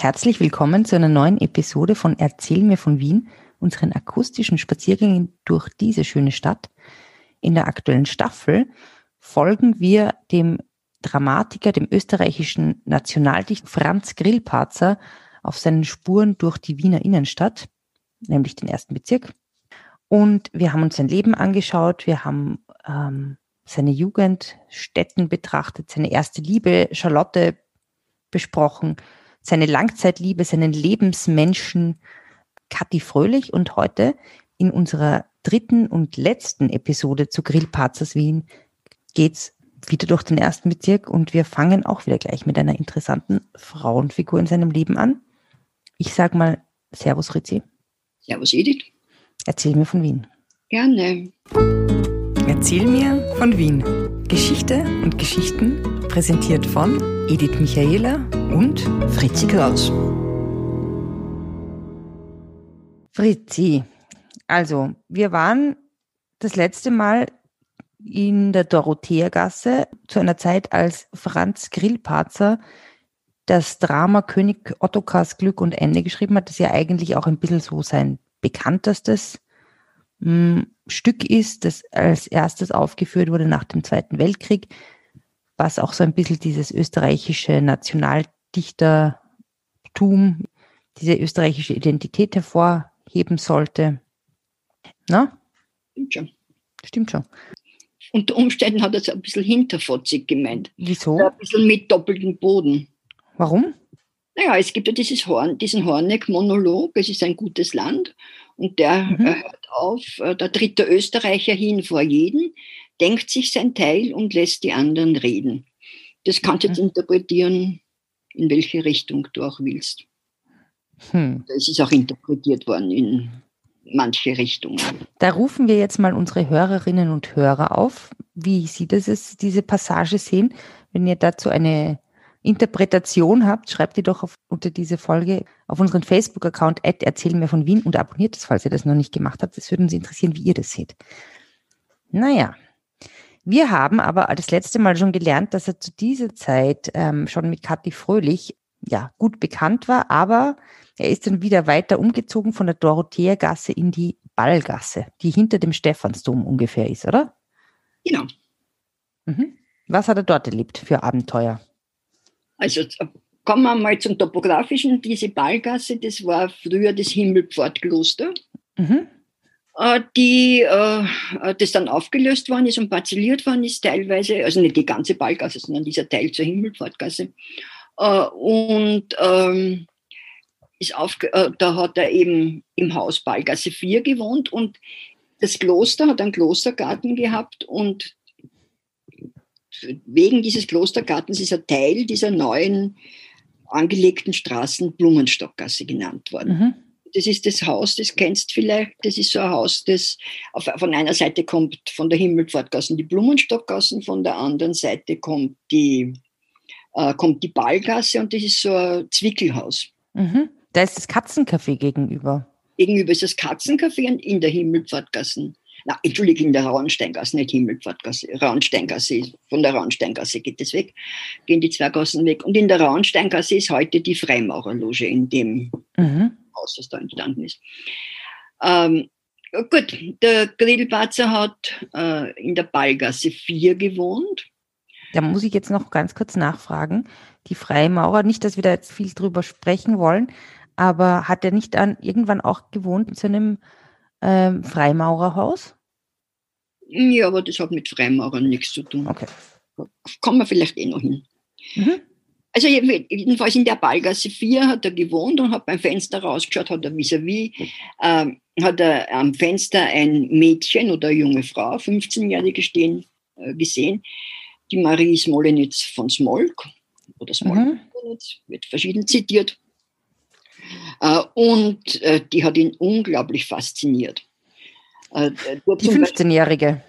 Herzlich willkommen zu einer neuen Episode von Erzähl mir von Wien, unseren akustischen Spaziergängen durch diese schöne Stadt. In der aktuellen Staffel folgen wir dem Dramatiker, dem österreichischen Nationaldichter Franz Grillparzer auf seinen Spuren durch die Wiener Innenstadt, nämlich den ersten Bezirk. Und wir haben uns sein Leben angeschaut, wir haben ähm, seine Jugendstätten betrachtet, seine erste Liebe, Charlotte, besprochen, seine Langzeitliebe, seinen Lebensmenschen Kathi Fröhlich und heute in unserer dritten und letzten Episode zu Grillparzers Wien geht's wieder durch den ersten Bezirk und wir fangen auch wieder gleich mit einer interessanten Frauenfigur in seinem Leben an. Ich sag mal Servus Ritzi. Servus Edith. Erzähl mir von Wien. Gerne. Erzähl mir von Wien. Geschichte und Geschichten präsentiert von Edith Michaela und Fritzi Kraus. Fritzi, also wir waren das letzte Mal in der Dorotheergasse zu einer Zeit, als Franz Grillparzer das Drama König Ottokars Glück und Ende geschrieben hat, das ja eigentlich auch ein bisschen so sein bekanntestes mh, hm, Stück ist, das als erstes aufgeführt wurde nach dem Zweiten Weltkrieg, was auch so ein bisschen dieses österreichische Nationaldichtertum, diese österreichische Identität hervorheben sollte. Na? Stimmt schon. Stimmt schon. Unter Umständen hat er es ein bisschen hinterfotzig gemeint. Wieso? Ein bisschen mit doppeltem Boden. Warum? Naja, es gibt ja dieses Horn, diesen Horneck-Monolog, es ist ein gutes Land. Und der mhm. hört auf, äh, da tritt der Österreicher hin vor jeden, denkt sich sein Teil und lässt die anderen reden. Das kannst du mhm. jetzt interpretieren, in welche Richtung du auch willst. Hm. Es ist auch interpretiert worden in manche Richtungen. Da rufen wir jetzt mal unsere Hörerinnen und Hörer auf, wie sie das, diese Passage sehen. Wenn ihr dazu eine Interpretation habt, schreibt die doch auf, unter diese Folge auf unseren Facebook-Account erzähl mir von Wien und abonniert es, falls ihr das noch nicht gemacht habt. Es würde uns interessieren, wie ihr das seht. Naja, wir haben aber das letzte Mal schon gelernt, dass er zu dieser Zeit ähm, schon mit Kathi Fröhlich ja gut bekannt war, aber er ist dann wieder weiter umgezogen von der Dorotheergasse in die Ballgasse, die hinter dem Stephansdom ungefähr ist, oder? Genau. Mhm. Was hat er dort erlebt für Abenteuer? Also kommen wir mal zum Topografischen. Diese Ballgasse, das war früher das Himmelpfortkloster, mhm. Äh, die, äh, das dann aufgelöst worden ist und parzelliert worden ist teilweise, also nicht die ganze Ballgasse, sondern dieser Teil zur Himmelpfortgasse. Äh, und ähm, ist auf, da hat er eben im Haus Ballgasse 4 gewohnt und das Kloster hat einen Klostergarten gehabt und wegen dieses Klostergartens ist ein Teil dieser neuen angelegten Straßen Blumenstockgasse genannt worden. Mhm. Das ist das Haus, das kennst vielleicht. Das ist so ein Haus, das auf, von einer Seite kommt von der Himmelpfortgasse die Blumenstockgassen, von der anderen Seite kommt die, äh, kommt die Ballgasse und das ist so ein Zwickelhaus. Mhm. Da ist das Katzencafé gegenüber. Gegenüber ist das Katzencafé und in der Himmelpfortgasse na, Entschuldigung, in der Rauensteingasse, nicht Himmelpfortgasse, Rauensteingasse, von der Rauensteingasse geht es weg, gehen die zwei Gassen weg. Und in der Rauensteingasse ist heute die Freimaurerloge in dem mhm. Haus, das da entstanden ist. Ähm, gut, der Grillparzer hat äh, in der Ballgasse 4 gewohnt. Da muss ich jetzt noch ganz kurz nachfragen. Die Freimaurer, nicht, dass wir da jetzt viel drüber sprechen wollen, aber hat er nicht dann irgendwann auch gewohnt in so einem ähm, Freimaurerhaus? Ja, aber das hat mit Freimaurern nichts zu tun. Okay. Kommen wir vielleicht eh noch hin. Mhm. Also jedenfalls in der Ballgasse 4 hat er gewohnt und hat beim Fenster rausgeschaut, hat er vis-à-vis, -vis, äh, hat er am Fenster ein Mädchen oder eine junge Frau, 15-Jährige stehen, äh, gesehen, die Marie Smolenitz von Smolk oder Smolk, mhm. wird verschieden zitiert. Äh, und äh, die hat ihn unglaublich fasziniert. Äh, die 15-Jährige?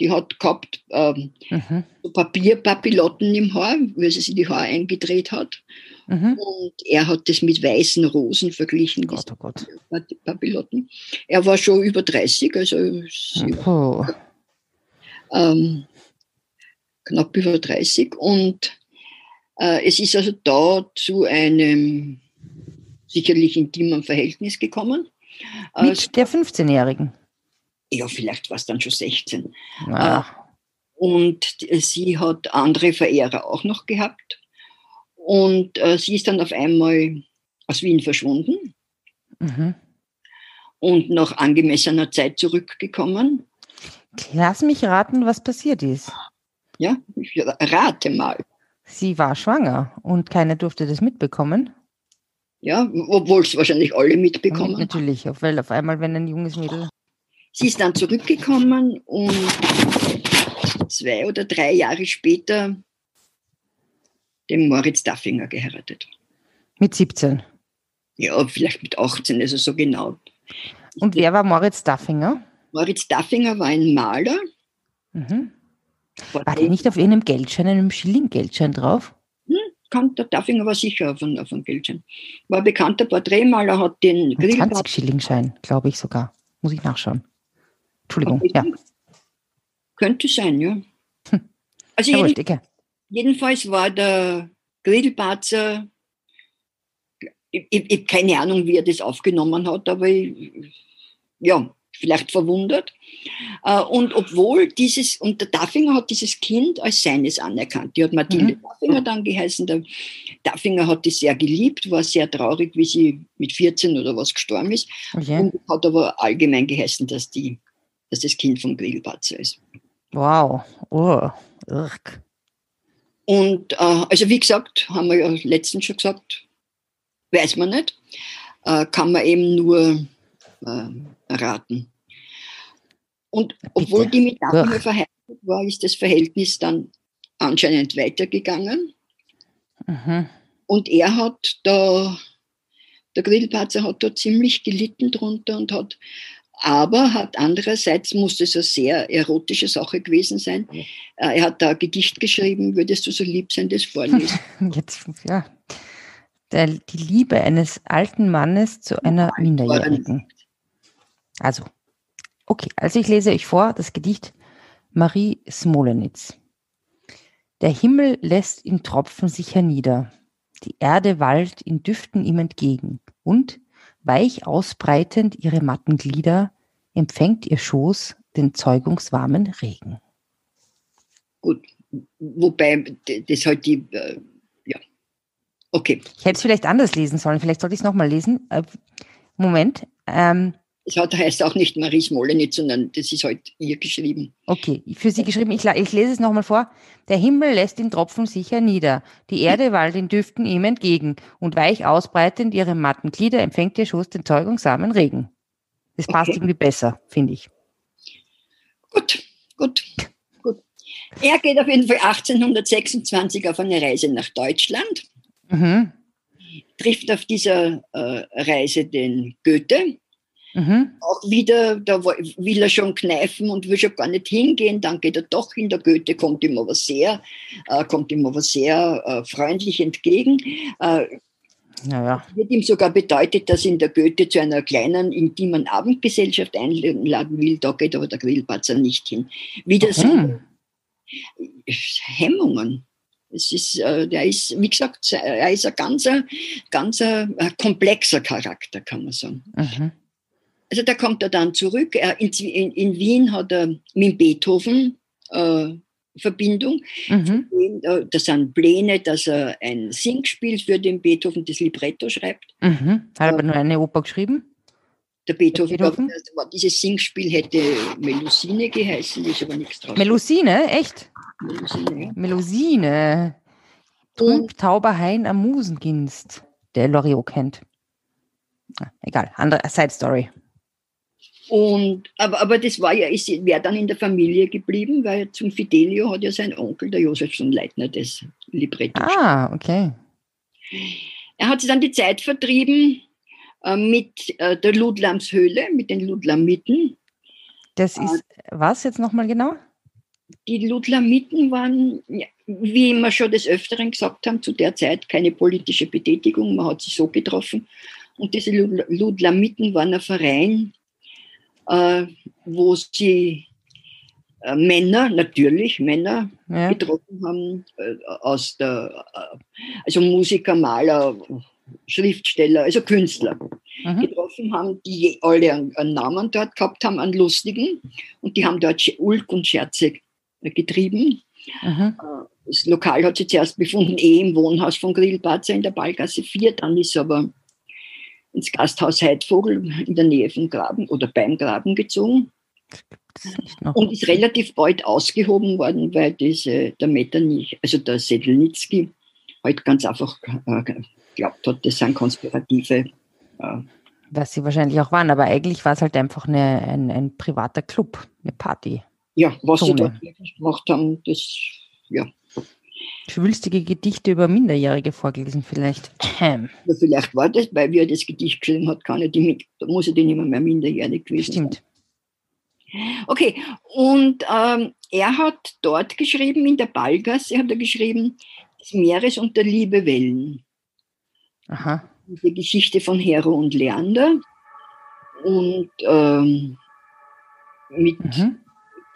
Die hat gehabt ähm, mhm. so Papierpapillotten im Haar, weil sie sich die Haare eingedreht hat. Mhm. Und er hat das mit weißen Rosen verglichen. Gott, oh Gott. Papillotten. Er war schon über 30, also oh. ähm, knapp über 30. Und Äh, es ist also da zu einem sicherlich intimen Verhältnis gekommen. Mit der 15-Jährigen? Ja, vielleicht war es dann schon 16. Ah. Und sie hat andere Verehrer auch noch gehabt. Und sie ist dann auf einmal aus Wien verschwunden. Mhm. Und nach angemessener Zeit zurückgekommen. Lass mich raten, was passiert ist. Ja, ich rate mal. Sie war schwanger und keiner durfte das mitbekommen. Ja, obwohl es wahrscheinlich alle mitbekommen. Und natürlich, weil auf einmal, wenn ein junges Mädel. Sie ist dann zurückgekommen und zwei oder drei Jahre später den Moritz Daffinger geheiratet. Mit 17? Ja, vielleicht mit 18, also so genau. Und wer war Moritz Daffinger? Moritz Daffinger war ein Maler. Mhm. War der nicht auf irgendeinem Geldschein, einem Schilling-Geldschein drauf? Hm, kann, der Daffinger war sicher auf einem, auf einem Geldschein. War ein bekannter Porträtmaler, hat den Grill. 20 Schillingschein, glaube ich sogar. Muss ich nachschauen. Entschuldigung, okay. ja. Könnte sein, ja. Hm. Also jeden, wurscht, jedenfalls war der Grillparzer ich, ich, ich habe keine Ahnung, wie er das aufgenommen hat, aber ich, ja, vielleicht verwundert. Äh, und obwohl dieses, und der Daffinger hat dieses Kind als seines anerkannt. Die hat Mathilde mhm. Daffinger dann geheißen. Der Daffinger hat die sehr geliebt, war sehr traurig, wie sie mit 14 oder was gestorben ist. Okay. Und hat aber allgemein geheißen, dass, die, dass das Kind vom Grillpatzer ist. Wow. Oh. Irk. Und äh, also wie gesagt, haben wir ja letztens schon gesagt, weiß man nicht, äh, kann man eben nur äh, raten. Und obwohl Bitte. die mit Daphne verheiratet war, ist das Verhältnis dann anscheinend weitergegangen. Mhm. Und er hat da, der Grillparzer hat da ziemlich gelitten drunter und hat, aber hat andererseits, muss es eine sehr erotische Sache gewesen sein. Äh, er hat da ein Gedicht geschrieben, würdest du so lieb sein, das vorlesen? Jetzt, ja der, die Liebe eines alten Mannes zu einer Minderjährigen. Also, okay, also ich lese euch vor das Gedicht Marie Smolenitz. Der Himmel lässt in Tropfen sich hernieder, die Erde wallt in Düften ihm entgegen und, weich ausbreitend ihre matten Glieder, empfängt ihr Schoß den zeugungswarmen Regen. Gut, wobei das halt die äh, Okay. Ich hätte es vielleicht anders lesen sollen. Vielleicht sollte ich es nochmal lesen. Äh, Moment. Ähm, es heißt auch nicht Marie Smolenitz, sondern das ist halt ihr geschrieben. Okay, für Sie geschrieben. Ich, ich lese es nochmal vor. Der Himmel lässt in Tropfen sicher nieder. Die Erde wallt in Düften ihm entgegen. Und weich ausbreitend ihre matten Glieder empfängt ihr Schoß den zeugungsamen Regen. Das passt okay. irgendwie besser, finde ich. Gut, gut, gut. Er geht auf jeden Fall 1826 auf eine Reise nach Deutschland Mhm. Trifft auf dieser äh, Reise den Goethe. Mhm. Auch wieder, da will er schon kneifen und will schon gar nicht hingehen, dann geht er doch hin. Der Goethe kommt ihm aber sehr, äh, kommt ihm aber sehr äh, freundlich entgegen. Äh, naja. Wird ihm sogar bedeutet, dass ihn der Goethe zu einer kleinen, intimen Abendgesellschaft einladen will. Da geht aber der Grillpatzer nicht hin. Wieder mhm. Hemmungen. Es ist, äh, der ist, wie gesagt, er ist ein ganzer, ganzer äh, komplexer Charakter, kann man sagen. Mhm. Also da kommt er dann zurück. Er, in, in, in, Wien hat er mit Beethoven äh, Verbindung. Mhm. Äh, das sind Pläne, dass er ein Singspiel für den Beethoven, das Libretto schreibt. Mhm. Hat er aber nur eine Oper geschrieben? Der Beethoven, der Beethoven? Glaub, dieses Singspiel hätte Melusine geheißen, ist aber nichts drauf. Melusine, echt? Melusine. Melusine. Trüb Tauber Hain am Musenginst, der Loriot kennt. Ah, egal, andere Side Story. Und, aber, aber das war ja, wäre dann in der Familie geblieben, weil zum Fidelio hat ja sein Onkel, der Josef von Leitner, das Libretto. Ah, okay. Er hat sich dann die Zeit vertrieben äh, mit äh, der Ludlamshöhle, mit den Ludlamiten. Das ist äh, was jetzt nochmal genau? die Ludlamiten waren, wie wir schon des Öfteren gesagt haben, zu der Zeit keine politische Betätigung, man hat sich so getroffen. Und diese Ludlamiten waren ein Verein, äh, wo sie äh, Männer, natürlich Männer ja. getroffen haben, äh, aus der, äh, also Musiker, Maler, Schriftsteller, also Künstler mhm. getroffen haben, die alle einen, Namen dort gehabt haben, einen lustigen. Und die haben dort Ulk und Scherze getrieben. Mhm. Äh, das Lokal hat sich zuerst befunden, eh im Wohnhaus von Grillparzer in der Ballgasse 4. Dann ist aber ins Gasthaus Heidvogel in der Nähe vom Graben oder beim Graben gezogen. Und ist relativ bald ausgehoben worden, weil diese, der Metternich, also der Sedlnitzki, halt ganz einfach äh, glaubt hat, das sind konspirative. Äh, Was sie wahrscheinlich auch waren, aber eigentlich war es halt einfach eine, ein, ein privater Club, eine Party. Ja, was Zone. sie dort wirklich gemacht haben, das, ja. Schwülstige Gedichte über Minderjährige vorgelesen, vielleicht. Ja, vielleicht war das, weil wir das Gedicht geschrieben hat, kann er die mit, muss er die nicht mehr minderjährig gewesen Stimmt. Sein. Okay, und ähm, er hat dort geschrieben, in der Ballgasse hat er geschrieben, des Meeres und der Liebe Wellen. Aha. Die Geschichte von Hero und Leander. Und ähm, mit, mhm.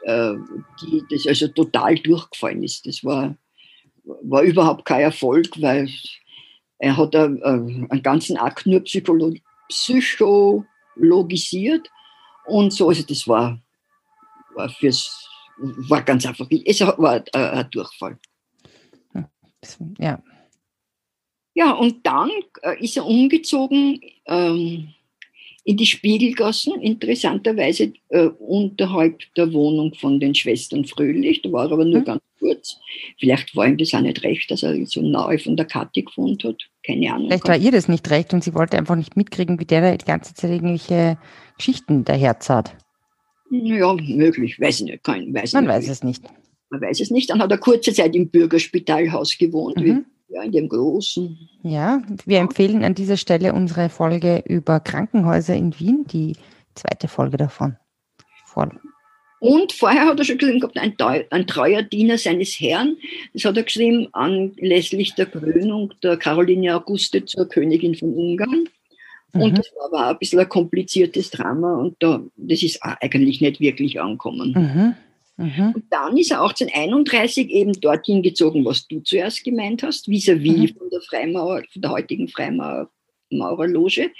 äh, die das also total durchgefallen ist. Das war, war überhaupt kein Erfolg, weil er hat äh, einen ganzen Akt nur psycholo psychologisiert und so. Also das war, war fürs war ganz einfach, es war ein Durchfall. Ja. Ja, und dann äh, ist er umgezogen ähm, in die Spiegelgassen, interessanterweise äh, unterhalb der Wohnung von den Schwestern Fröhlich. Da war er aber nur mhm. ganz kurz. Vielleicht war ihm das auch nicht recht, dass er so nahe von der Kathi gewohnt hat. Keine Ahnung. Vielleicht war ihr das nicht recht und sie wollte einfach nicht mitkriegen, wie der da die ganze Zeit irgendwelche Geschichten daherzahlt. Ja, möglich, weiß ich nicht. Kein, weiß Man nicht. weiß es nicht. Man weiß es nicht. Dann hat er kurze Zeit im Bürgerspitalhaus gewohnt. Mhm ja, in dem großen. Ja, wir empfehlen an dieser Stelle unsere Folge über Krankenhäuser in Wien, die zweite Folge davon. Vor und vorher hat er schon geschrieben gehabt, ein, ein, treuer Diener seines Herrn. Das hat er geschrieben anlässlich der Krönung der Caroline Auguste zur Königin von Ungarn. Und mhm. das war aber ein bisschen ein kompliziertes Drama und da, das ist eigentlich nicht wirklich angekommen. Mhm. Mhm. Und dann ist er 1831 eben dorthin gezogen, was du zuerst gemeint hast, vis-à-vis -vis mhm. von der Freimauer, von der heutigen Freimaurerloge,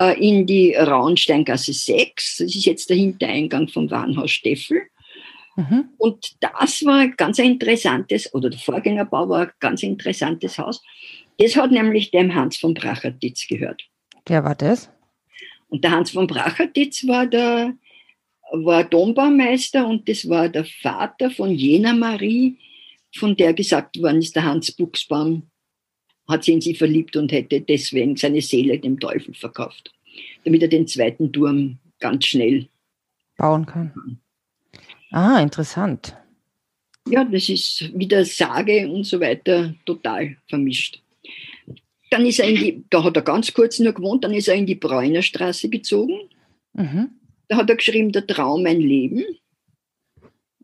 äh, in die Rauensteingasse 6. Das ist jetzt der Hintereingang vom Warenhaus Steffel. Mhm. Und das war ein ganz interessantes, oder der Vorgängerbau war ein ganz interessantes Haus. Das hat nämlich dem Hans von Brachertitz gehört. Wer war das? Und der Hans von Brachertitz war der war Dombaumeister und das war der Vater von jener Marie, von der gesagt worden ist, der Hans Buchsbaum hat sich in sie verliebt und hätte deswegen seine Seele dem Teufel verkauft, damit er den zweiten Turm ganz schnell bauen kann. Ah, interessant. Ja, das ist wieder Sage und so weiter total vermischt. Dann ist er in die, da hat er ganz kurz nur gewohnt, dann ist er in die Bräunerstraße gezogen. Mhm. Da hat er geschrieben, der Traum ein Leben.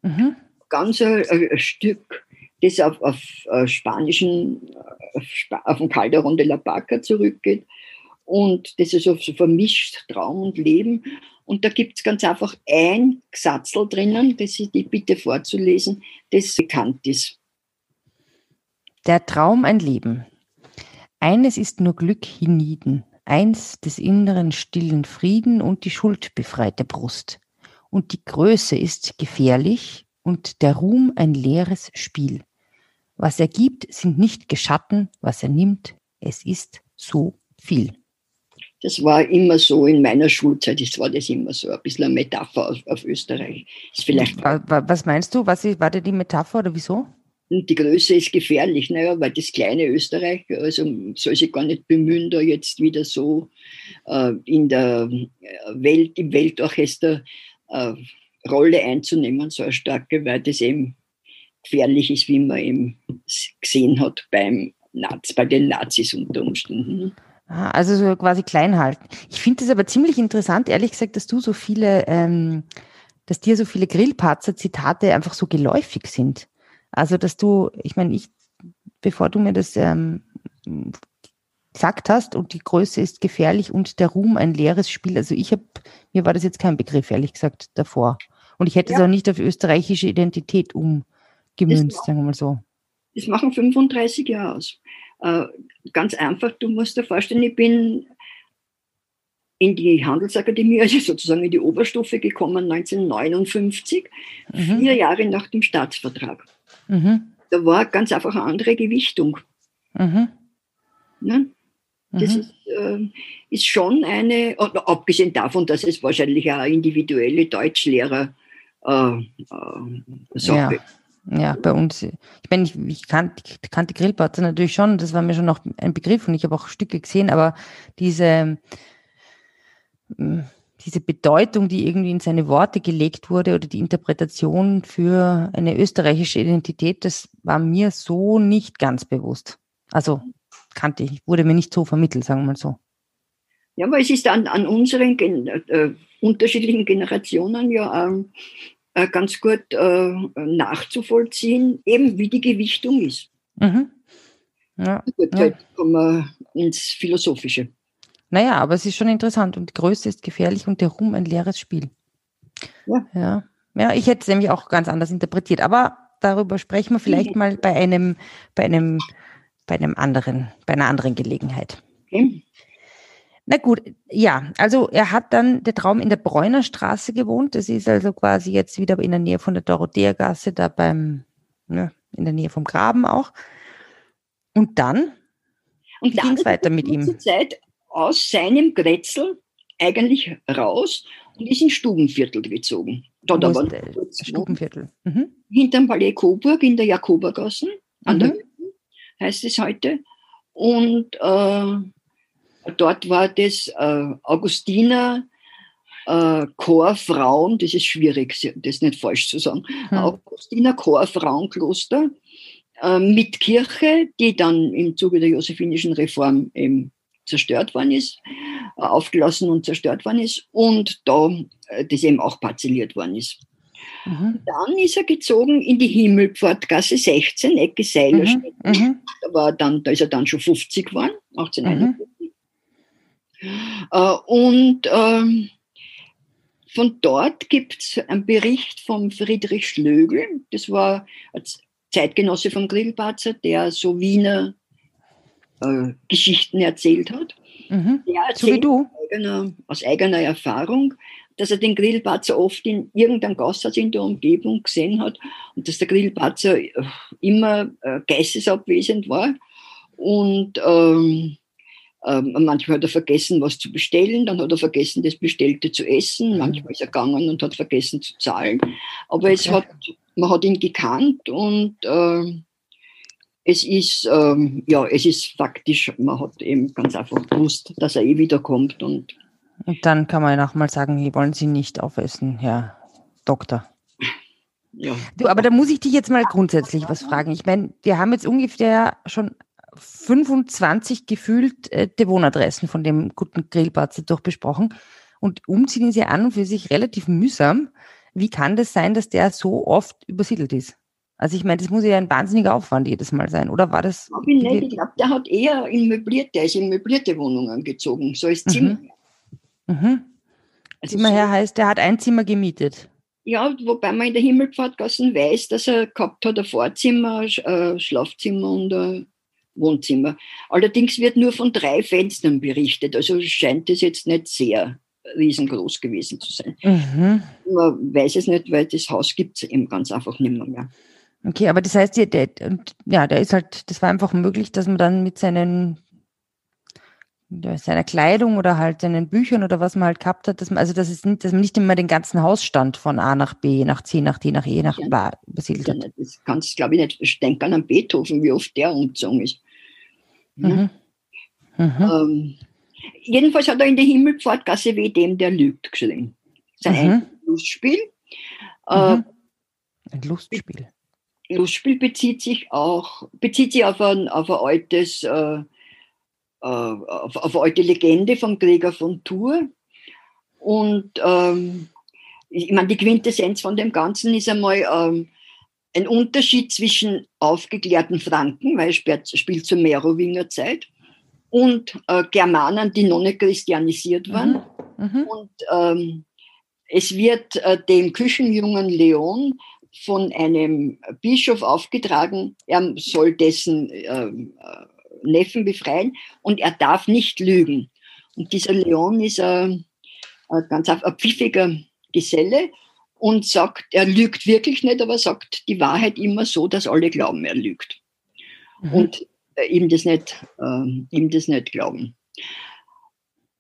Mhm. Ganz ein, ein, Stück, das auf, auf uh, spanischen, auf, auf den Calderon de la Barca zurückgeht. Und das ist so, so vermischt, Traum und Leben. Und da gibt es ganz einfach ein Gesatzel drinnen, das ich die bitte vorzulesen, das bekannt ist. Der Traum ein Leben. Eines ist nur Glück hienieden, eins des inneren stillen Frieden und die schuldbefreite Brust. Und die Größe ist gefährlich und der Ruhm ein leeres Spiel. Was er gibt, sind nicht Geschatten, was er nimmt, es ist so viel. Das war immer so in meiner Schulzeit, das war das immer so, ein bisschen eine Metapher auf, auf Österreich. Ist vielleicht was meinst du? Was war denn die Metapher oder wieso? Und die Größe ist gefährlich, naja, weil das kleine Österreich also soll sich gar nicht bemühen, da jetzt wieder so äh, in der äh, Welt, im Weltorchester äh, Rolle einzunehmen, so eine starke, weil das eben gefährlich ist, wie man eben gesehen hat beim Naz, bei den Nazis unter Umständen. Ah, also so quasi klein halten. Ich finde es aber ziemlich interessant, ehrlich gesagt, dass du so viele, ähm, dass dir so viele Grillparzer-Zitate einfach so geläufig sind. Also, dass du, ich meine, ich, bevor du mir das ähm, gesagt hast und die Größe ist gefährlich und der Ruhm ein leeres Spiel. Also ich habe, mir war das jetzt kein Begriff, ehrlich gesagt, davor. Und ich hätte ja. es auch nicht auf österreichische Identität umgemünzt, sagen wir mal so. Das machen 35 Jahre aus. Äh, ganz einfach, du musst dir vorstellen, ich bin in die Handelsakademie, also sozusagen in die Oberstufe gekommen 1959, mhm. vier Jahre nach dem Staatsvertrag. Mhm. Da war ganz einfach eine andere Gewichtung. Mhm. Ne? Das mhm. ist, äh, ist, schon eine, abgesehen davon, dass es wahrscheinlich auch individuelle Deutschlehrer äh, äh, Sache ja. Ja, bei uns, ich meine, ich, ich kannte, ich kannte Grillparzer natürlich schon, das war mir schon noch ein Begriff und ich habe auch Stücke gesehen, aber diese, diese Bedeutung, die irgendwie in seine Worte gelegt wurde oder die Interpretation für eine österreichische Identität, das war mir so nicht ganz bewusst. Also kannte ich, wurde mir nicht so vermittelt, sagen wir mal so. Ja, aber es ist an, an unseren Gen äh, unterschiedlichen Generationen ja ähm, äh, ganz gut äh, nachzuvollziehen, eben wie die Gewichtung ist. Mhm. Ja, gut, ja. kommen wir ins Philosophische. Naja, aber es ist schon interessant und die Größe ist gefährlich und der Ruhm ein leeres Spiel. Ja. ja. Ja, ich hätte es nämlich auch ganz anders interpretiert, aber darüber sprechen wir vielleicht mal bei einem, bei einem, bei einem anderen, bei einer anderen Gelegenheit. Okay. Na gut, ja, also er hat dann der Traum in der Bräuner Straße gewohnt. Das ist also quasi jetzt wieder in der Nähe von der Dorotheergasse, da beim, ne, in der Nähe vom Graben auch. Und dann und ging es weiter mit ihm. Zeit aus seinem Grätzl eigentlich raus und ist in Stubenviertel gezogen. Dort aber Stubenviertel. Mhm. Hinterm Palais Coburg in der Jakobergassen, an mhm. der Hütten, heißt es heute. Und äh, Dort war das äh, Augustiner äh, Chorfrauen, das ist schwierig, das nicht falsch zu sagen, hm. Augustiner Chorfrauenkloster äh, mit Kirche, die dann im Zuge der josephinischen Reform eben zerstört worden ist, äh, aufgelassen und zerstört worden ist und da äh, das eben auch parzelliert worden ist. Mhm. Dann ist er gezogen in die Himmelpfortgasse 16, Ecke Seilerstedt. Mhm. Mhm. Da, war dann, da ist er dann schon 50 geworden, 1851. Äh, und ähm, von dort gibt es einen Bericht von Friedrich Schlögl, das war ein Zeitgenosse vom Grillparzer, der so Wiener äh, Geschichten erzählt hat. Mhm. Erzählt so wie du. Aus eigener, aus eigener Erfahrung, dass er den Grillparzer oft in irgendeinem Gasthaus in der Umgebung gesehen hat und dass der Grillparzer äh, immer äh, geistesabwesend war. Und ähm, ähm, manchmal hat er vergessen, was zu bestellen, dann hat er vergessen, das Bestellte zu essen, mhm. manchmal ist er gegangen und hat vergessen zu zahlen. Aber okay. es hat, man hat ihn gekannt und äh, es ist, ähm, ja, es ist faktisch, man hat eben ganz einfach gewusst, dass er eh wiederkommt. Und, und dann kann man nochmal sagen, wollen Sie nicht aufessen, Herr Doktor. Ja. Du, aber da muss ich dich jetzt mal grundsätzlich was fragen. Ich meine, wir haben jetzt ungefähr schon 25 gefühlt äh, Wohnadressen von dem guten Grillparzer durchbesprochen. Und umziehen ist ja an und für sich relativ mühsam. Wie kann das sein, dass der so oft übersiedelt ist? Also ich meine, das muss ja ein wahnsinniger Aufwand jedes Mal sein, oder war das? Ich, nicht, ich glaube, der hat eher in möblierte, der ist in möblierte Wohnungen gezogen, so als Zimmer. Mhm. Mhm. Also Zimmerherr so, heißt, der hat ein Zimmer gemietet. Ja, wobei man in der Himmelpfortgassen weiß, dass er gehabt hat ein Vorzimmer, ein äh, Schlafzimmer und ein Wohnzimmer. Allerdings wird nur von drei Fenstern berichtet, also scheint es jetzt nicht sehr riesengroß gewesen zu sein. Mhm. Man weiß es nicht, weil das Haus gibt es eben ganz einfach nicht mehr. mehr. Okay, aber das heißt, der, der, ja, der ist halt, das war einfach möglich, dass man dann mit seinen seiner Kleidung oder halt seinen Büchern oder was man halt gehabt hat, dass man, also das ist nicht, dass man nicht immer den ganzen Hausstand von A nach B, nach C, nach D, nach E, nach ja, besiedelt hat. Das kannst du, glaube ich, nicht. Ich denke an Beethoven, wie oft der umgezogen ist. Mhm. Mhm. Ähm, jedenfalls hat er in der Himmelpfortgasse wie dem, der lügt, geschrieben. Sein mhm. Lustspiel. Äh, mhm. ein Lustspiel. Lustspiel bezieht sich auch, bezieht sich auf ein, auf ein altes, äh, äh, auf, auf eine alte Legende vom Gregor von Tours. Und ähm, ich meine, die Quintessenz von dem Ganzen ist einmal ähm, ein Unterschied zwischen aufgeklärten Franken, weil es spielt zur Merowinger Zeit, und äh, Germanen, die noch nicht christianisiert waren. Mhm. Mhm. Und ähm, es wird äh, dem Küchenjungen Leon von einem Bischof aufgetragen, er soll dessen ähm, äh, Neffen befreien und er darf nicht lügen. Und dieser Leon ist ein, ein ganz ein pfiffiger Geselle und sagt, er lügt wirklich nicht, aber sagt die Wahrheit immer so, dass alle glauben, er lügt. Mhm. Und äh, ihm, das nicht, äh, ihm das nicht glauben.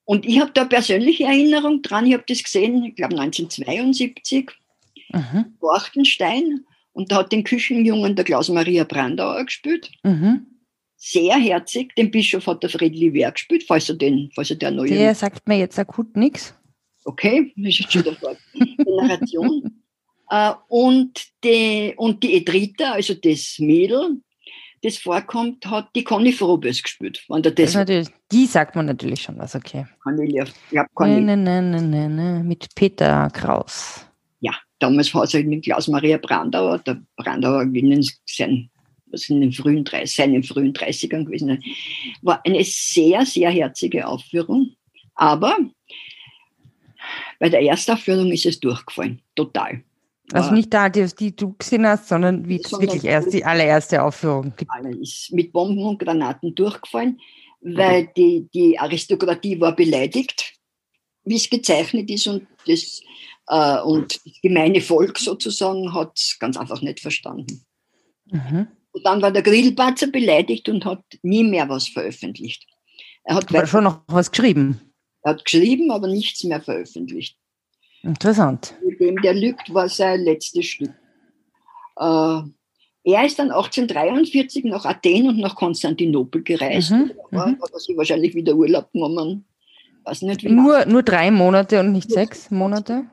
Und ich habe da persönliche Erinnerung dran, ich habe das gesehen, ich glaube 1972, mhm. Borchtenstein, und da hat den Küchenjungen der Klaus-Maria Brandauer gespielt. Mhm. Sehr herzig, den Bischof hat der Friedli Wehr gespielt, falls er, den, falls er der neue... Der sagt mir jetzt akut nichts. Okay, das ist jetzt schon der Generation. uh, und, die, und die Edrita, also das Mädel, das vorkommt, hat die Conny Frobes gespielt. Wenn der das das die sagt man natürlich schon was, okay. Cornelia, ja, Cornelia. Ne, ne, ne, ne, mit Peter Kraus. Damals war es halt mit Klaus-Maria Brandauer, der Brandauer in sein, was in den frühen 30, seinen frühen 30ern gewesen. War eine sehr, sehr herzige Aufführung, aber bei der Erstaufführung ist es durchgefallen, total. Also nicht da, die, die du gesehen hast, sondern wie es wirklich erst die allererste Aufführung gibt. Ist mit Bomben und Granaten durchgefallen, weil die, die Aristokratie war beleidigt, wie es gezeichnet ist und das, äh, und das gemeine Volk sozusagen hat es ganz einfach nicht verstanden. Mhm. Und dann war der Grillparzer beleidigt und hat nie mehr was veröffentlicht. Er hat aber schon noch was geschrieben. Er hat geschrieben, aber nichts mehr veröffentlicht. Interessant. Mit dem, der lügt, war sein letztes Stück. Äh, er ist dann 1843 nach Athen und nach Konstantinopel gereist. Mhm, da mhm. hat er sich wahrscheinlich wieder Urlaub genommen. Weiß nicht, wie nur, nur drei Monate und nicht sechs Monate?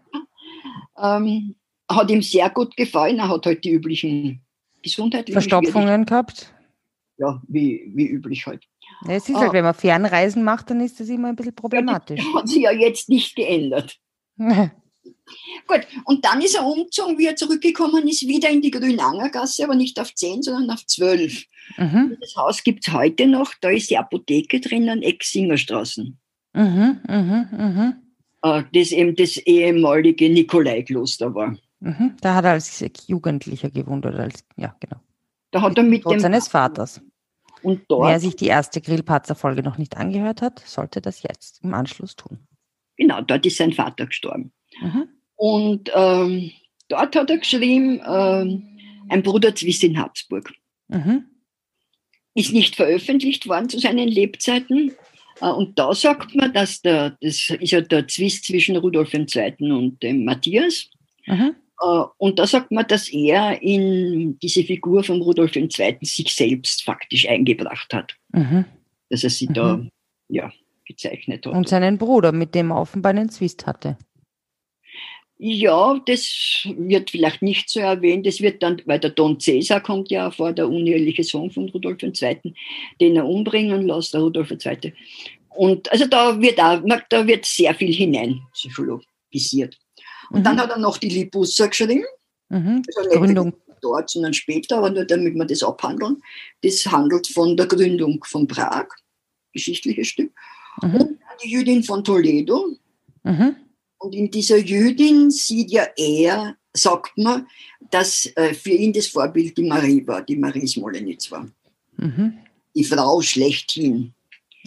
Ähm, hat ihm sehr gut gefallen. Er hat halt die üblichen gesundheitlichen Verstopfungen gehabt. Ja, wie, wie üblich halt. Ja, es ist ah. halt, wenn man Fernreisen macht, dann ist das immer ein bisschen problematisch. Ja, das hat sich ja jetzt nicht geändert. Gut, und dann ist er umgezogen, wie er zurückgekommen ist, wieder in die Grünangergasse, aber nicht auf 10, sondern auf 12. Mhm. Das Haus gibt es heute noch, da ist die Apotheke drinnen, Ex-Singerstraßen. Mhm, mhm, mhm. Äh, das eben das ehemalige Nikolaikloster war. Mhm. Da hat er als Jugendlicher gewohnt, oder als, ja, genau. Da hat er mit dem seines Vaters. Und dort, Wer sich die erste Grillpatzer-Folge noch nicht angehört hat, sollte das jetzt im Anschluss tun. Genau, dort ist sein Vater gestorben. Mhm. Und ähm, dort hat er geschrieben, ähm, ein Bruder Zwist in Habsburg. Mhm. Ist nicht veröffentlicht worden zu seinen Lebzeiten. Äh, und da sagt man, dass der, das ist ja der Zwist zwischen Rudolf II. und dem Matthias. Mhm. Und da sagt man, dass er in diese Figur von Rudolf II. sich selbst faktisch eingebracht hat. Mhm. Dass er sie da mhm. ja, gezeichnet hat. Und seinen Bruder, mit dem er offenbar einen Zwist hatte. Ja, das wird vielleicht nicht so erwähnt. Das wird dann, weil der Don Cäsar kommt ja vor, der uneheliche Sohn von Rudolf II., den er umbringen lässt, der Rudolf II. Und also da wird auch, da wird sehr viel hinein psychologisiert. Und mhm. dann hat er noch die Libussa geschrieben. Mhm. Also Gründung. Dort, sondern später, aber nur damit wir das abhandeln. Das handelt von der Gründung von Prag, geschichtliches Stück. Mhm. Und die Jüdin von Toledo. Mhm. Und in dieser Jüdin sieht ja er, sagt man, dass äh, für ihn das Vorbild die Marie war, die Marie Smolenitz war. Mhm. Die Frau schlechthin.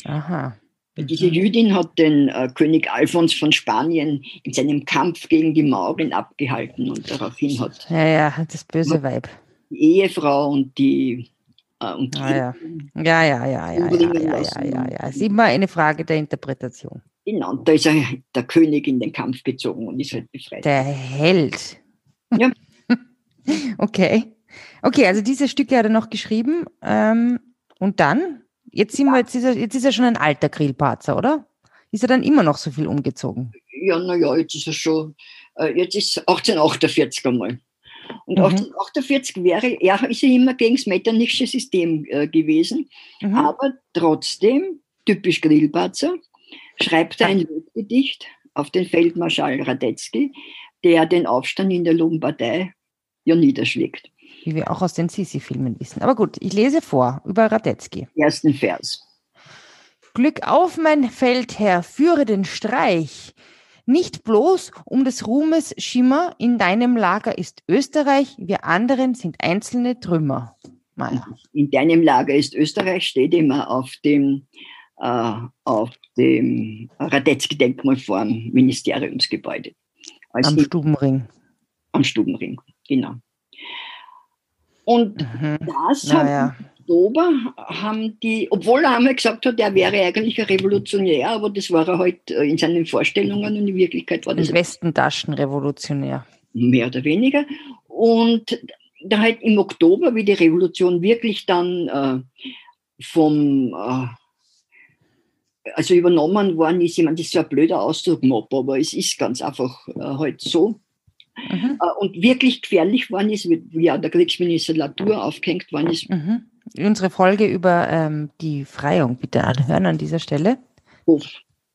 Aha. Diese. Jüdin hat den äh, König Alfons von Spanien in seinem Kampf gegen die Mauren abgehalten und daraufhin hat ja, ja, das böse Weib. Die Ehefrau und die äh, und ah, ja. ja, ja, ja, ja, ja, ja, ja, ja, ja. Es ist immer eine Frage der Interpretation. Genau, und da ist er der König in den Kampf gezogen und ist halt befreit. Der Held. Ja. okay. Okay, also diese Stücke hat er noch geschrieben. Ähm, und dann? Jetzt, sind ja. wir, jetzt, ist er, jetzt ist er schon ein alter Grillparzer, oder? Ist er dann immer noch so viel umgezogen? Ja, naja, jetzt ist er schon, äh, jetzt ist 1848 einmal. Und mhm. 1848 wäre, er ist ja immer gegen das metternichische System äh, gewesen, mhm. aber trotzdem, typisch Grillparzer, schreibt er ein Lobgedicht auf den Feldmarschall Radetzky, der den Aufstand in der Lombardei ja niederschlägt. Wie wir auch aus den Sisi-Filmen wissen. Aber gut, ich lese vor über Radetzky. Ersten Vers. Glück auf, mein Feldherr, führe den Streich. Nicht bloß um des Ruhmes Schimmer, in deinem Lager ist Österreich, wir anderen sind einzelne Trümmer. Mal. In deinem Lager ist Österreich, steht immer auf dem, auf dem Radetzky-Denkmal vor dem Ministeriumsgebäude. Also am Stubenring. Am Stubenring, genau. Und mhm. das naja. hat Oktober haben die, obwohl er einmal gesagt hat, er wäre eigentlich ein Revolutionär, aber das war er halt äh, in seinen Vorstellungen und in Wirklichkeit war das. Ein Westentaschen-Revolutionär. Mehr oder weniger. Und da halt im Oktober, wie die Revolution wirklich dann äh, vom, äh, also übernommen worden ist, ich meine, das ist so ein blöder Ausdruck, Mob, aber es ist ganz einfach äh, halt so. Mhm. Äh, und wirklich gefährlich worden ist, wie ja der Kriegsminister Latour aufgehängt worden ist. Mhm unsere Folge über ähm, die Freiung bitte anhören an dieser Stelle. Hof.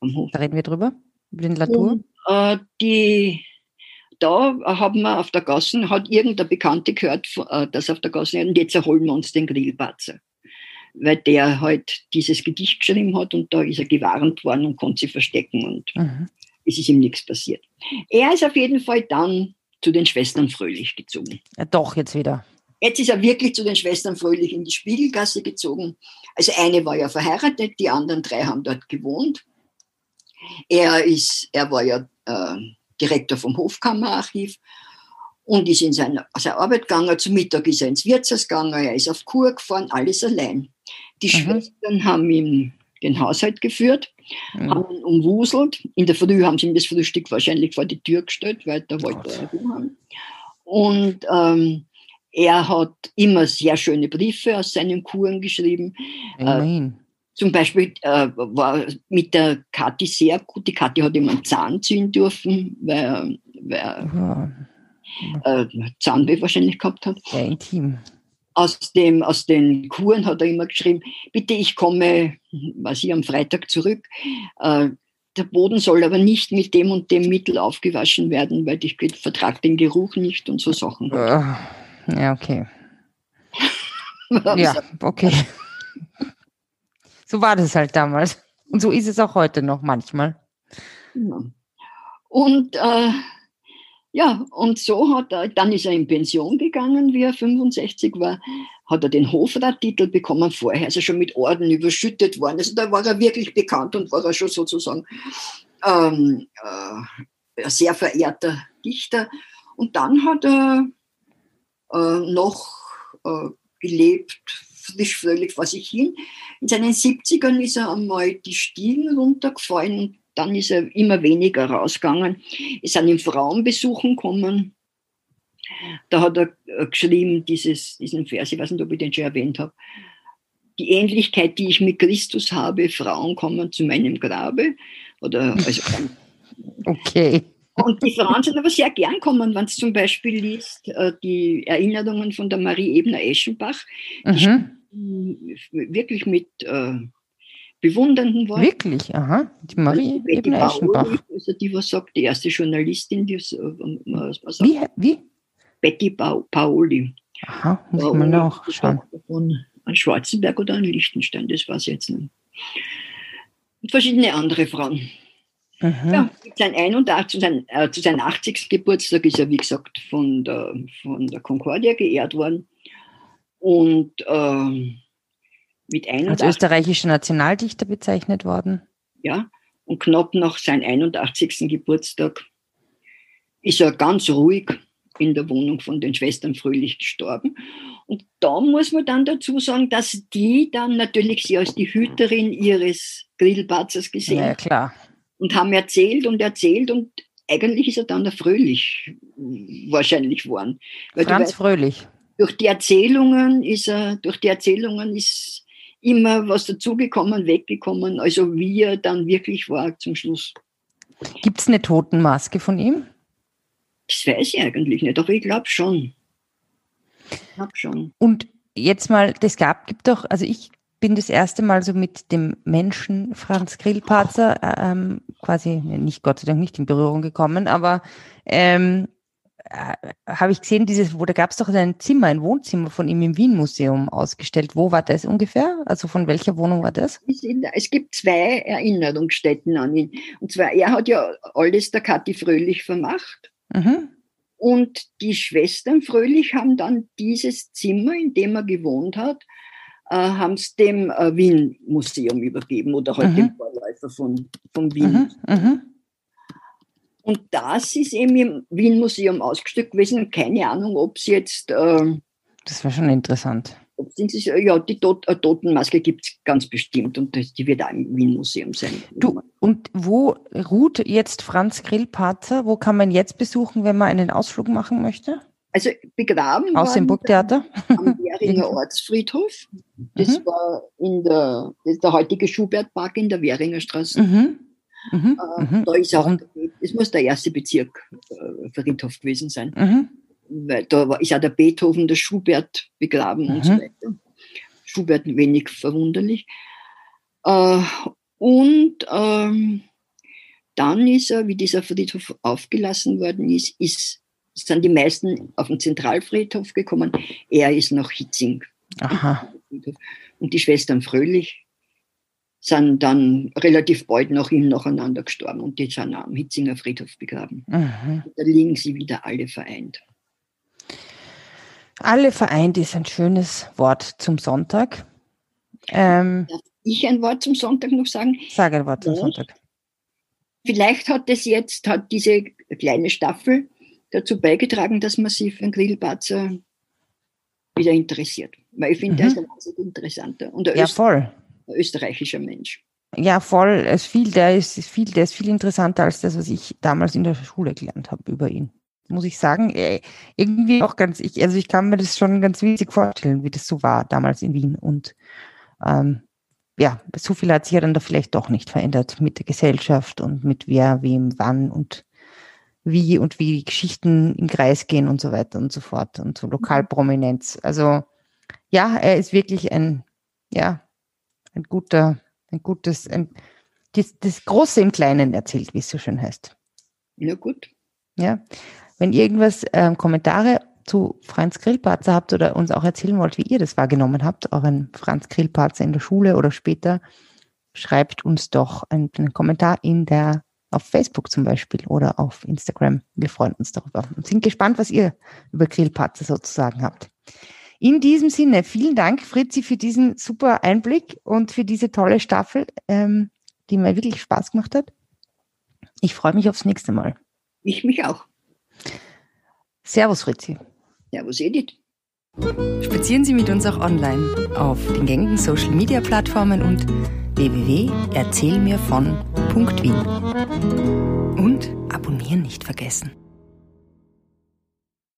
Am Hof. Da reden wir drüber, über den Latour. Und, äh, die, da haben wir auf der Gasse, hat irgendein Bekannte gehört, äh, dass auf der Gasse, und jetzt erholen wir uns den Grillbatzer. Weil der halt dieses Gedicht geschrieben hat und da ist er gewarnt worden und konnte sich verstecken und mhm. es ist ihm nichts passiert. Er ist auf jeden Fall dann zu den Schwestern Fröhlich gezogen. Ja, doch, jetzt wieder. Jetzt ist er wirklich zu den Schwestern Fröhlich in die Spiegelgasse gezogen. Also eine war ja verheiratet, die anderen drei haben dort gewohnt. Er, ist, er war ja äh, Direktor vom Hofkammerarchiv und ist in seine, seine Arbeit gegangen. Zum Mittag ist er ins Wirtshaus gegangen, er ist auf Kur gefahren, alles allein. Die mhm. Schwestern haben ihm den Haushalt geführt, mhm. haben ihn umwuselt. In der Früh haben sie ihm das Frühstück wahrscheinlich vor die Tür gestellt, weil da wollte er haben. Und ähm, er hat immer sehr schöne Briefe aus seinen Kuren geschrieben. Äh, zum Beispiel äh, war mit der Kathi sehr gut. Die Kathi hat ihm einen Zahn ziehen dürfen, weil, weil ja. Äh, Zahnweh wahrscheinlich gehabt hat. Sehr intim. Aus, dem, aus den Kuren hat er immer geschrieben, bitte, ich komme, weiß ich, am Freitag zurück. Äh, der Boden soll aber nicht mit dem und dem Mittel aufgewaschen werden, weil ich vertrage den Geruch nicht und so Sachen. Ja. Ja, okay. ja, okay. So war das halt damals. Und so ist es auch heute noch manchmal. Und äh, ja, und so hat er, dann ist er in Pension gegangen, wie er 65 war, hat er den Hofrattitel bekommen, vorher ist er schon mit Orden überschüttet worden. Also da war er wirklich bekannt und war er schon sozusagen ähm, äh, ein sehr verehrter Dichter. Und dann hat er äh, noch äh, gelebt, frisch fröhlich vor sich hin. In seinen 70ern ist er einmal die Stiegen runtergefallen dann ist er immer weniger rausgegangen. Es sind ihm Frauen besuchen kommen. Da hat er äh, geschrieben, dieses, diesen Vers, ich weiß nicht, ob ich den schon erwähnt habe. Die Ähnlichkeit, die ich mit Christus habe, Frauen kommen zu meinem Grabe. Oder also, okay. Und die Frauen sind aber sehr gern kommen, wenn es zum Beispiel liest, äh, die Erinnerungen von der Marie Ebner-Eschenbach, mhm. wirklich mit äh, bewundernden Worten. Wirklich, aha. Die Marie Ebner-Eschenbach. Also die, was sagt, die erste Journalistin, die äh, was, was sagt. Wie? Wie? Betty pa Paoli. Aha, muss ich mal nachschauen. Von Schwarzenberg oder an Liechtenstein, das weiß ich jetzt nicht. Und verschiedene andere Frauen. Mhm. Ja, sein 81, sein, äh, zu seinem 80. Geburtstag ist er, wie gesagt, von der, von der Concordia geehrt worden. Und ähm, mit 81, Als österreichischer Nationaldichter bezeichnet worden. Ja, und knapp nach seinem 81. Geburtstag ist er ganz ruhig in der Wohnung von den Schwestern Fröhlich gestorben. Und da muss man dann dazu sagen, dass die dann natürlich sie als die Hüterin ihres Grillbatzers gesehen haben. Ja, klar und haben erzählt und erzählt und eigentlich ist er dann der Fröhlich wahrscheinlich geworden. Weil Franz weißt, Fröhlich. Durch die Erzählungen ist er, durch die Erzählungen ist immer was dazugekommen, weggekommen, also wie er dann wirklich war zum Schluss. Gibt es eine Totenmaske von ihm? Das weiß ich eigentlich nicht, aber ich glaube schon. Ich glaube schon. Und jetzt mal, das gab, gibt doch, also ich bin das erste Mal so mit dem Menschen Franz Grillparzer äh, ähm, quasi, nicht Gott sei Dank nicht in Berührung gekommen, aber ähm, äh, habe ich gesehen, dieses, wo da gab es doch ein Zimmer, ein Wohnzimmer von ihm im Wien-Museum ausgestellt. Wo war das ungefähr? Also von welcher Wohnung war das? Es gibt zwei Erinnerungsstätten an ihn. Und zwar, er hat ja alles der Kathi Fröhlich vermacht. Mhm. Und die Schwestern Fröhlich haben dann dieses Zimmer, in dem er gewohnt hat, äh, haben es dem äh, Wien-Museum übergeben oder halt mhm. dem Vorläufer von, von Wien. Mhm. Und das ist eben im Wien-Museum ausgestellt gewesen. Keine Ahnung, ob es jetzt. Äh, das wäre schon interessant. Ja, die Tot äh, Totenmaske gibt es ganz bestimmt und das, die wird auch im Wien-Museum sein. Du, und wo ruht jetzt Franz Grillparzer? Wo kann man jetzt besuchen, wenn man einen Ausflug machen möchte? Also begraben Aus dem Burgtheater? Am Währinger Ortsfriedhof. Das mhm. war in der, das der heutige Schubert-Park in der Währinger Straße. Mhm. Mhm. Äh, mhm. da ist auch, es muss der erste Bezirk äh, Friedhof gewesen sein. Mhm. Weil da war, ist auch der Beethoven, der Schubert begraben und so mhm. weiter. Schubert wenig verwunderlich. Äh, und ähm, dann ist er, wie dieser Friedhof aufgelassen worden ist, ist, sind die meisten auf den Zentralfriedhof gekommen. Er ist nach Hitzing. Aha. Und die Schwestern Fröhlich sind dann relativ bald nach ihm nacheinander gestorben und die sind am Hitzinger Friedhof begraben. Mhm. Da liegen sie wieder alle vereint. Alle vereint ist ein schönes Wort zum Sonntag. Ähm, Darf ich ein Wort zum Sonntag noch sagen? Sag ein Wort zum ja. Sonntag. Vielleicht hat es jetzt, hat diese kleine Staffel dazu beigetragen, dass man sich für den Grillparzer wieder interessiert. Weil ich finde, mhm. der ist ein wahnsinnig interessanter. Und ja, voll österreichischer Mensch. Ja, voll. Es viel, der ist viel, der ist viel interessanter als das, was ich damals in der Schule gelernt habe über ihn. Muss ich sagen, äh, irgendwie auch ganz, ich, also ich kann mir das schon ganz witzig vorstellen, wie das so war damals in Wien. Und ähm, ja, so viel hat sich ja dann da vielleicht doch nicht verändert mit der Gesellschaft und mit wer, wem, wann und wie und wie Geschichten im Kreis gehen und so weiter und so fort und so Lokalprominenz. Also ja, er ist wirklich ein, ja, ein guter, ein gutes, ein, das, das Große im Kleinen erzählt, wie es so schön heißt. Ja, gut. Ja. Wenn ihr irgendwas, ähm, Kommentare zu Franz Grillparzer habt oder uns auch erzählen wollt, wie ihr das wahrgenommen habt, euren Franz Grillparzer in der Schule oder später, schreibt uns doch einen, einen Kommentar in der auf Facebook zum Beispiel oder auf Instagram. Wir freuen uns darüber und sind gespannt, was ihr über Grillparzer sozusagen habt. In diesem Sinne, vielen Dank, Fritzi, für diesen super Einblick und für diese tolle Staffel, ähm, die mir wirklich Spaß gemacht hat. Ich freue mich aufs nächste Mal. Ich mich auch. Servus, Fritzi. Servus, Edith. Spazieren Sie mit uns auch online auf den gängigen Social Media Plattformen und www.erzählmirvon.wien. Und abonnieren nicht vergessen.